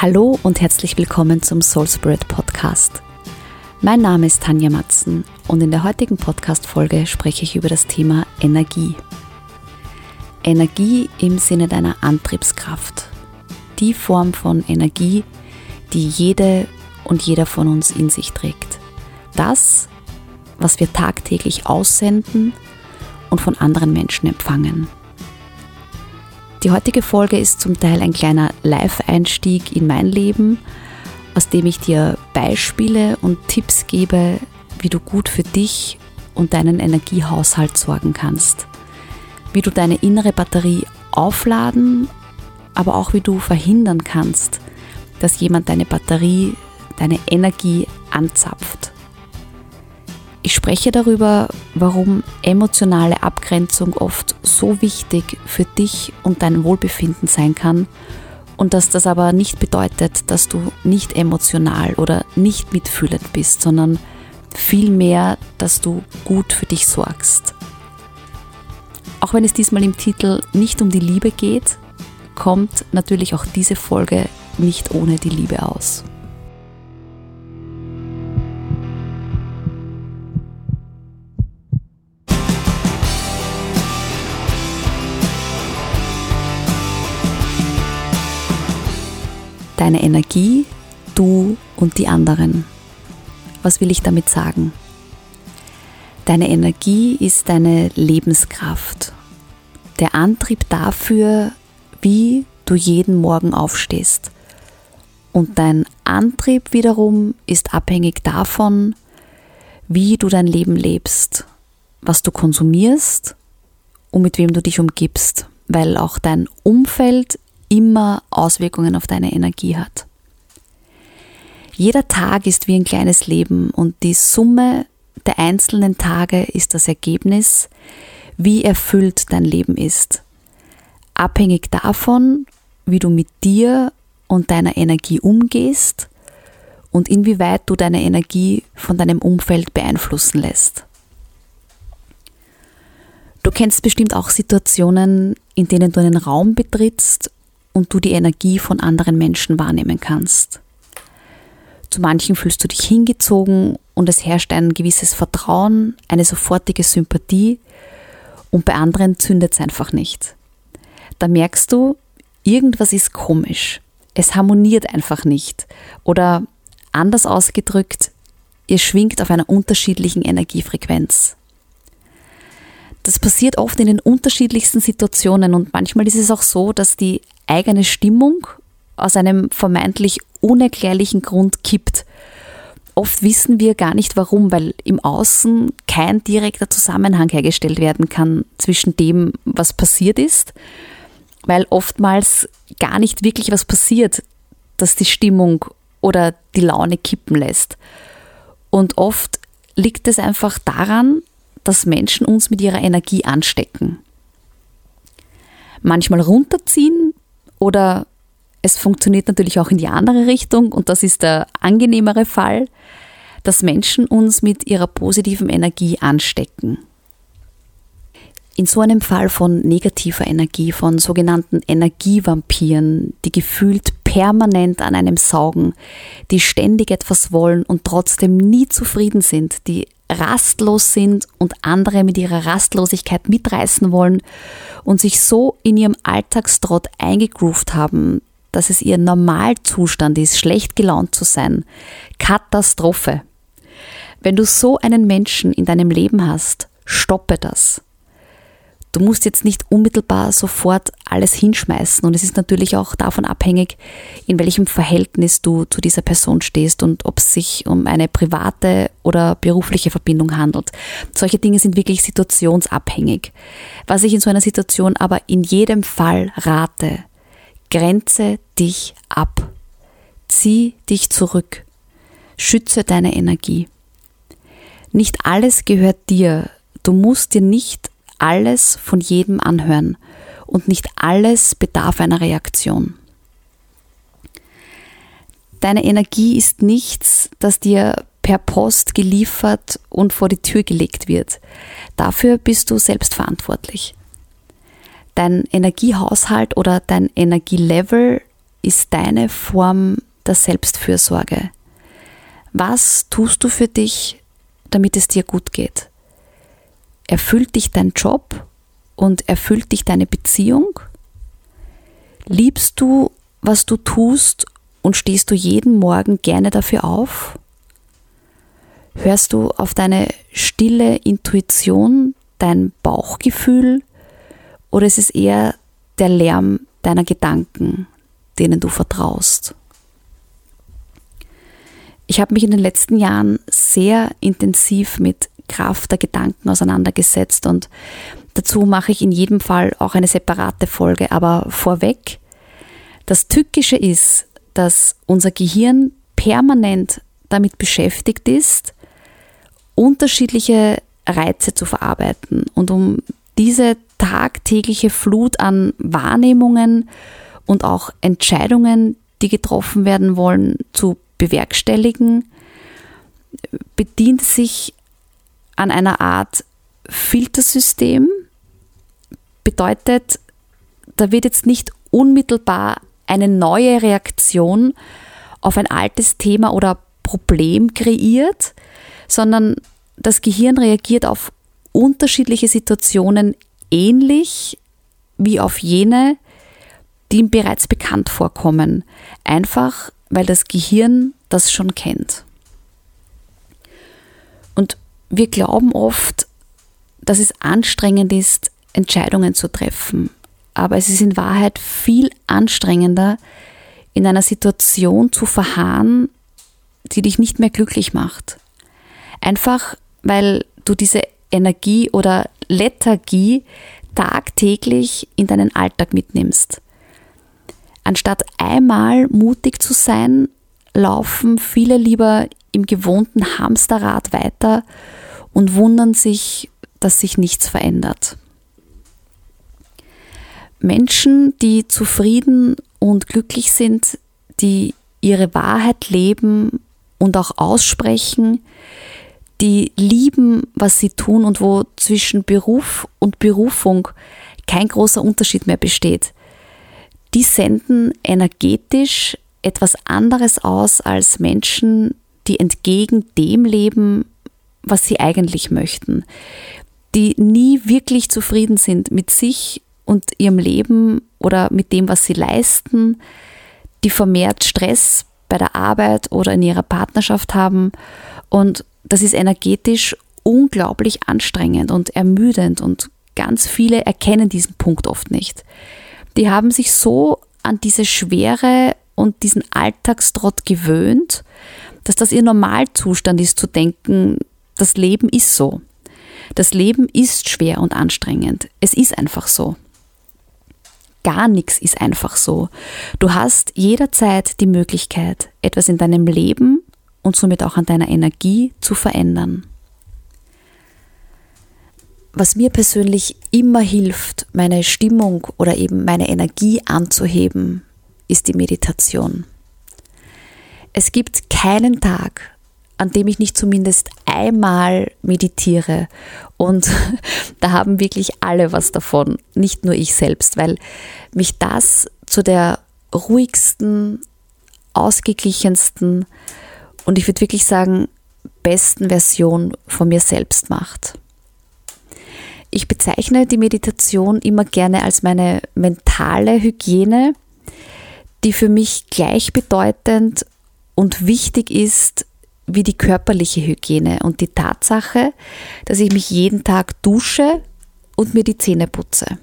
Hallo und herzlich willkommen zum Soul Spirit Podcast. Mein Name ist Tanja Matzen und in der heutigen Podcast-Folge spreche ich über das Thema Energie. Energie im Sinne deiner Antriebskraft. Die Form von Energie, die jede und jeder von uns in sich trägt. Das, was wir tagtäglich aussenden und von anderen Menschen empfangen. Die heutige Folge ist zum Teil ein kleiner Live-Einstieg in mein Leben, aus dem ich dir Beispiele und Tipps gebe, wie du gut für dich und deinen Energiehaushalt sorgen kannst, wie du deine innere Batterie aufladen, aber auch wie du verhindern kannst, dass jemand deine Batterie, deine Energie anzapft. Ich spreche darüber, warum emotionale Abgrenzung oft so wichtig für dich und dein Wohlbefinden sein kann und dass das aber nicht bedeutet, dass du nicht emotional oder nicht mitfühlend bist, sondern vielmehr, dass du gut für dich sorgst. Auch wenn es diesmal im Titel nicht um die Liebe geht, kommt natürlich auch diese Folge nicht ohne die Liebe aus. Deine Energie, du und die anderen. Was will ich damit sagen? Deine Energie ist deine Lebenskraft. Der Antrieb dafür, wie du jeden Morgen aufstehst. Und dein Antrieb wiederum ist abhängig davon, wie du dein Leben lebst, was du konsumierst und mit wem du dich umgibst, weil auch dein Umfeld immer Auswirkungen auf deine Energie hat. Jeder Tag ist wie ein kleines Leben und die Summe der einzelnen Tage ist das Ergebnis, wie erfüllt dein Leben ist. Abhängig davon, wie du mit dir und deiner Energie umgehst und inwieweit du deine Energie von deinem Umfeld beeinflussen lässt. Du kennst bestimmt auch Situationen, in denen du einen Raum betrittst und du die Energie von anderen Menschen wahrnehmen kannst. Zu manchen fühlst du dich hingezogen und es herrscht ein gewisses Vertrauen, eine sofortige Sympathie und bei anderen zündet es einfach nicht. Da merkst du, irgendwas ist komisch. Es harmoniert einfach nicht. Oder anders ausgedrückt, ihr schwingt auf einer unterschiedlichen Energiefrequenz. Das passiert oft in den unterschiedlichsten Situationen und manchmal ist es auch so, dass die eigene Stimmung aus einem vermeintlich unerklärlichen Grund kippt. Oft wissen wir gar nicht warum, weil im Außen kein direkter Zusammenhang hergestellt werden kann zwischen dem, was passiert ist, weil oftmals gar nicht wirklich was passiert, das die Stimmung oder die Laune kippen lässt. Und oft liegt es einfach daran, dass Menschen uns mit ihrer Energie anstecken. Manchmal runterziehen, oder es funktioniert natürlich auch in die andere Richtung und das ist der angenehmere Fall, dass Menschen uns mit ihrer positiven Energie anstecken. In so einem Fall von negativer Energie, von sogenannten Energievampiren, die gefühlt permanent an einem saugen, die ständig etwas wollen und trotzdem nie zufrieden sind, die rastlos sind und andere mit ihrer Rastlosigkeit mitreißen wollen und sich so in ihrem Alltagstrott eingegroovt haben, dass es ihr Normalzustand ist, schlecht gelaunt zu sein. Katastrophe. Wenn du so einen Menschen in deinem Leben hast, stoppe das. Du musst jetzt nicht unmittelbar sofort alles hinschmeißen und es ist natürlich auch davon abhängig, in welchem Verhältnis du zu dieser Person stehst und ob es sich um eine private oder berufliche Verbindung handelt. Solche Dinge sind wirklich situationsabhängig. Was ich in so einer Situation aber in jedem Fall rate, grenze dich ab. Zieh dich zurück. Schütze deine Energie. Nicht alles gehört dir. Du musst dir nicht alles von jedem anhören und nicht alles bedarf einer Reaktion. Deine Energie ist nichts, das dir per Post geliefert und vor die Tür gelegt wird. Dafür bist du selbst verantwortlich. Dein Energiehaushalt oder dein Energielevel ist deine Form der Selbstfürsorge? Was tust du für dich, damit es dir gut geht? Erfüllt dich dein Job und erfüllt dich deine Beziehung? Liebst du, was du tust und stehst du jeden Morgen gerne dafür auf? Hörst du auf deine stille Intuition, dein Bauchgefühl oder ist es eher der Lärm deiner Gedanken, denen du vertraust? Ich habe mich in den letzten Jahren sehr intensiv mit Kraft der Gedanken auseinandergesetzt und dazu mache ich in jedem Fall auch eine separate Folge. Aber vorweg, das Tückische ist, dass unser Gehirn permanent damit beschäftigt ist, unterschiedliche Reize zu verarbeiten. Und um diese tagtägliche Flut an Wahrnehmungen und auch Entscheidungen, die getroffen werden wollen, zu bewerkstelligen, bedient sich an einer Art Filtersystem. Bedeutet, da wird jetzt nicht unmittelbar eine neue Reaktion auf ein altes Thema oder Problem kreiert, sondern das Gehirn reagiert auf unterschiedliche Situationen ähnlich wie auf jene, die ihm bereits bekannt vorkommen, einfach weil das Gehirn das schon kennt. Wir glauben oft, dass es anstrengend ist, Entscheidungen zu treffen, aber es ist in Wahrheit viel anstrengender, in einer Situation zu verharren, die dich nicht mehr glücklich macht. Einfach weil du diese Energie oder Lethargie tagtäglich in deinen Alltag mitnimmst. Anstatt einmal mutig zu sein, laufen viele lieber im gewohnten Hamsterrad weiter und wundern sich, dass sich nichts verändert. Menschen, die zufrieden und glücklich sind, die ihre Wahrheit leben und auch aussprechen, die lieben, was sie tun und wo zwischen Beruf und Berufung kein großer Unterschied mehr besteht. Die senden energetisch etwas anderes aus als Menschen, die entgegen dem leben, was sie eigentlich möchten, die nie wirklich zufrieden sind mit sich und ihrem Leben oder mit dem, was sie leisten, die vermehrt Stress bei der Arbeit oder in ihrer Partnerschaft haben und das ist energetisch unglaublich anstrengend und ermüdend und ganz viele erkennen diesen Punkt oft nicht. Die haben sich so an diese Schwere und diesen Alltagstrott gewöhnt, dass das ihr Normalzustand ist zu denken, das Leben ist so. Das Leben ist schwer und anstrengend. Es ist einfach so. Gar nichts ist einfach so. Du hast jederzeit die Möglichkeit, etwas in deinem Leben und somit auch an deiner Energie zu verändern. Was mir persönlich immer hilft, meine Stimmung oder eben meine Energie anzuheben, ist die Meditation. Es gibt keinen Tag, an dem ich nicht zumindest einmal meditiere. Und da haben wirklich alle was davon, nicht nur ich selbst, weil mich das zu der ruhigsten, ausgeglichensten und ich würde wirklich sagen, besten Version von mir selbst macht. Ich bezeichne die Meditation immer gerne als meine mentale Hygiene, die für mich gleichbedeutend und wichtig ist wie die körperliche Hygiene und die Tatsache, dass ich mich jeden Tag dusche und mir die Zähne putze.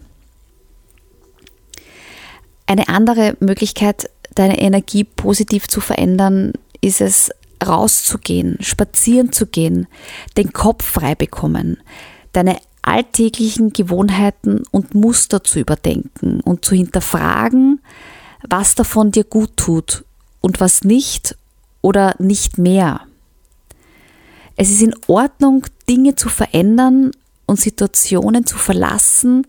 Eine andere Möglichkeit, deine Energie positiv zu verändern, ist es, rauszugehen, spazieren zu gehen, den Kopf frei bekommen, deine alltäglichen Gewohnheiten und Muster zu überdenken und zu hinterfragen, was davon dir gut tut und was nicht oder nicht mehr. Es ist in Ordnung, Dinge zu verändern und Situationen zu verlassen,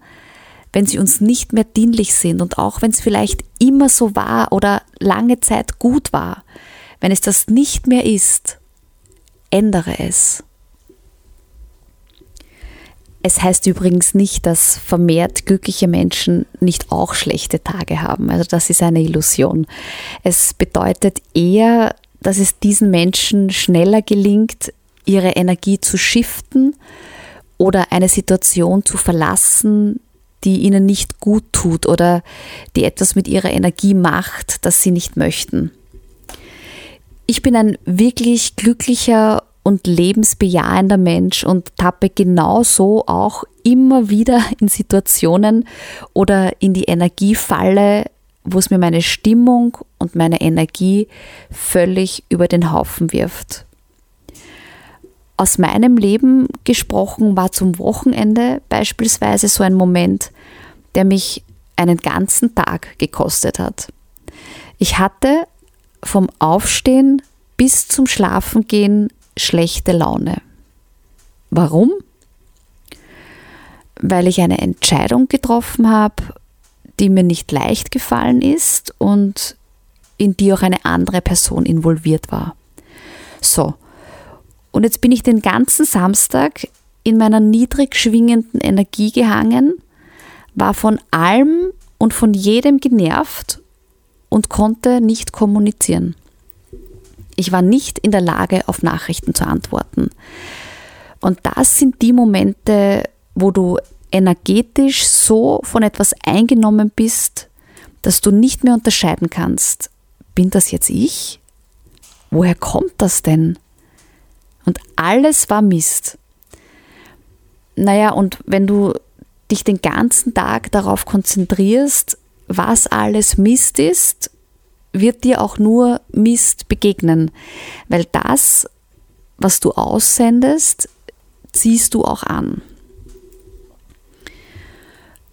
wenn sie uns nicht mehr dienlich sind und auch wenn es vielleicht immer so war oder lange Zeit gut war. Wenn es das nicht mehr ist, ändere es. Es heißt übrigens nicht, dass vermehrt glückliche Menschen nicht auch schlechte Tage haben. Also das ist eine Illusion. Es bedeutet eher, dass es diesen Menschen schneller gelingt, ihre Energie zu shiften oder eine Situation zu verlassen, die ihnen nicht gut tut oder die etwas mit ihrer Energie macht, das sie nicht möchten. Ich bin ein wirklich glücklicher und lebensbejahender Mensch und tappe genauso auch immer wieder in Situationen oder in die Energiefalle, wo es mir meine Stimmung und meine Energie völlig über den Haufen wirft. Aus meinem Leben gesprochen war zum Wochenende beispielsweise so ein Moment, der mich einen ganzen Tag gekostet hat. Ich hatte vom Aufstehen bis zum Schlafengehen schlechte Laune. Warum? Weil ich eine Entscheidung getroffen habe, die mir nicht leicht gefallen ist und in die auch eine andere Person involviert war. So, und jetzt bin ich den ganzen Samstag in meiner niedrig schwingenden Energie gehangen, war von allem und von jedem genervt und konnte nicht kommunizieren. Ich war nicht in der Lage, auf Nachrichten zu antworten. Und das sind die Momente, wo du energetisch so von etwas eingenommen bist, dass du nicht mehr unterscheiden kannst, bin das jetzt ich? Woher kommt das denn? Und alles war Mist. Naja, und wenn du dich den ganzen Tag darauf konzentrierst, was alles Mist ist wird dir auch nur Mist begegnen, weil das, was du aussendest, ziehst du auch an.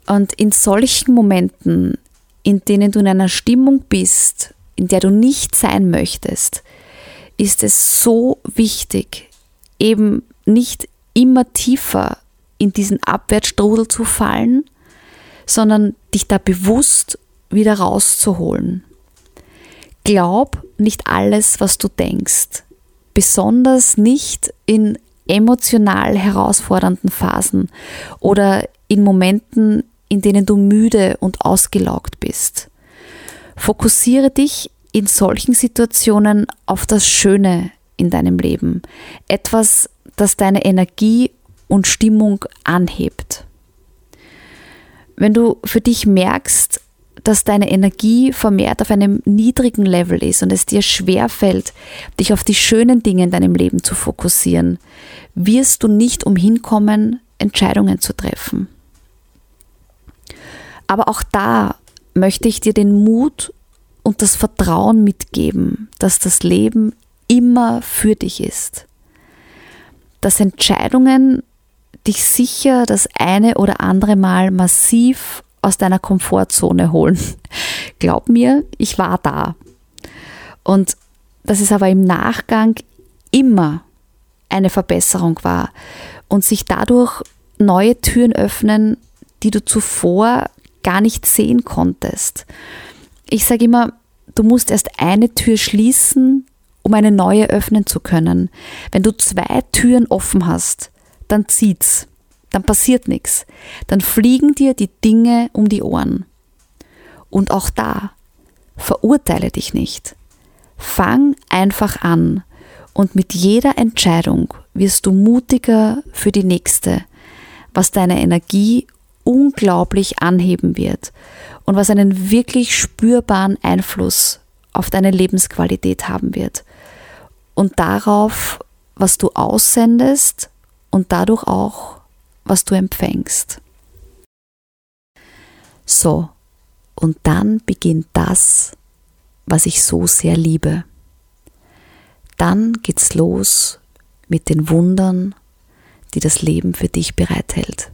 Und in solchen Momenten, in denen du in einer Stimmung bist, in der du nicht sein möchtest, ist es so wichtig, eben nicht immer tiefer in diesen Abwärtsstrudel zu fallen, sondern dich da bewusst wieder rauszuholen. Glaub nicht alles, was du denkst, besonders nicht in emotional herausfordernden Phasen oder in Momenten, in denen du müde und ausgelaugt bist. Fokussiere dich in solchen Situationen auf das Schöne in deinem Leben, etwas, das deine Energie und Stimmung anhebt. Wenn du für dich merkst, dass deine Energie vermehrt auf einem niedrigen Level ist und es dir schwerfällt, dich auf die schönen Dinge in deinem Leben zu fokussieren, wirst du nicht umhin kommen, Entscheidungen zu treffen. Aber auch da möchte ich dir den Mut und das Vertrauen mitgeben, dass das Leben immer für dich ist. Dass Entscheidungen dich sicher das eine oder andere Mal massiv aus deiner Komfortzone holen. Glaub mir, ich war da. Und dass es aber im Nachgang immer eine Verbesserung war und sich dadurch neue Türen öffnen, die du zuvor gar nicht sehen konntest. Ich sage immer, du musst erst eine Tür schließen, um eine neue öffnen zu können. Wenn du zwei Türen offen hast, dann zieht's dann passiert nichts. Dann fliegen dir die Dinge um die Ohren. Und auch da, verurteile dich nicht. Fang einfach an und mit jeder Entscheidung wirst du mutiger für die nächste, was deine Energie unglaublich anheben wird und was einen wirklich spürbaren Einfluss auf deine Lebensqualität haben wird und darauf, was du aussendest und dadurch auch was du empfängst. So, und dann beginnt das, was ich so sehr liebe. Dann geht's los mit den Wundern, die das Leben für dich bereithält.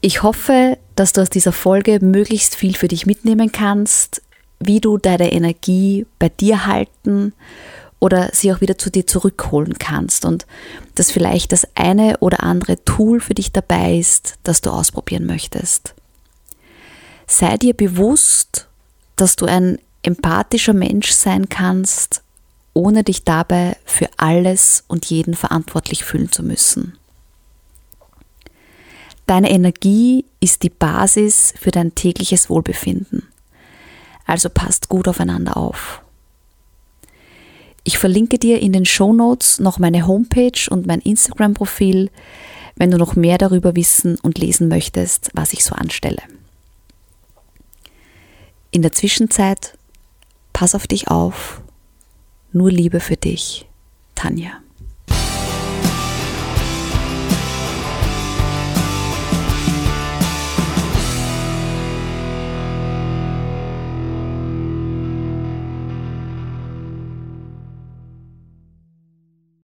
Ich hoffe, dass du aus dieser Folge möglichst viel für dich mitnehmen kannst, wie du deine Energie bei dir halten oder sie auch wieder zu dir zurückholen kannst und dass vielleicht das eine oder andere Tool für dich dabei ist, das du ausprobieren möchtest. Sei dir bewusst, dass du ein empathischer Mensch sein kannst ohne dich dabei für alles und jeden verantwortlich fühlen zu müssen. Deine Energie ist die Basis für dein tägliches Wohlbefinden. Also passt gut aufeinander auf. Ich verlinke dir in den Show Notes noch meine Homepage und mein Instagram-Profil, wenn du noch mehr darüber wissen und lesen möchtest, was ich so anstelle. In der Zwischenzeit, pass auf dich auf. Nur Liebe für dich, Tanja.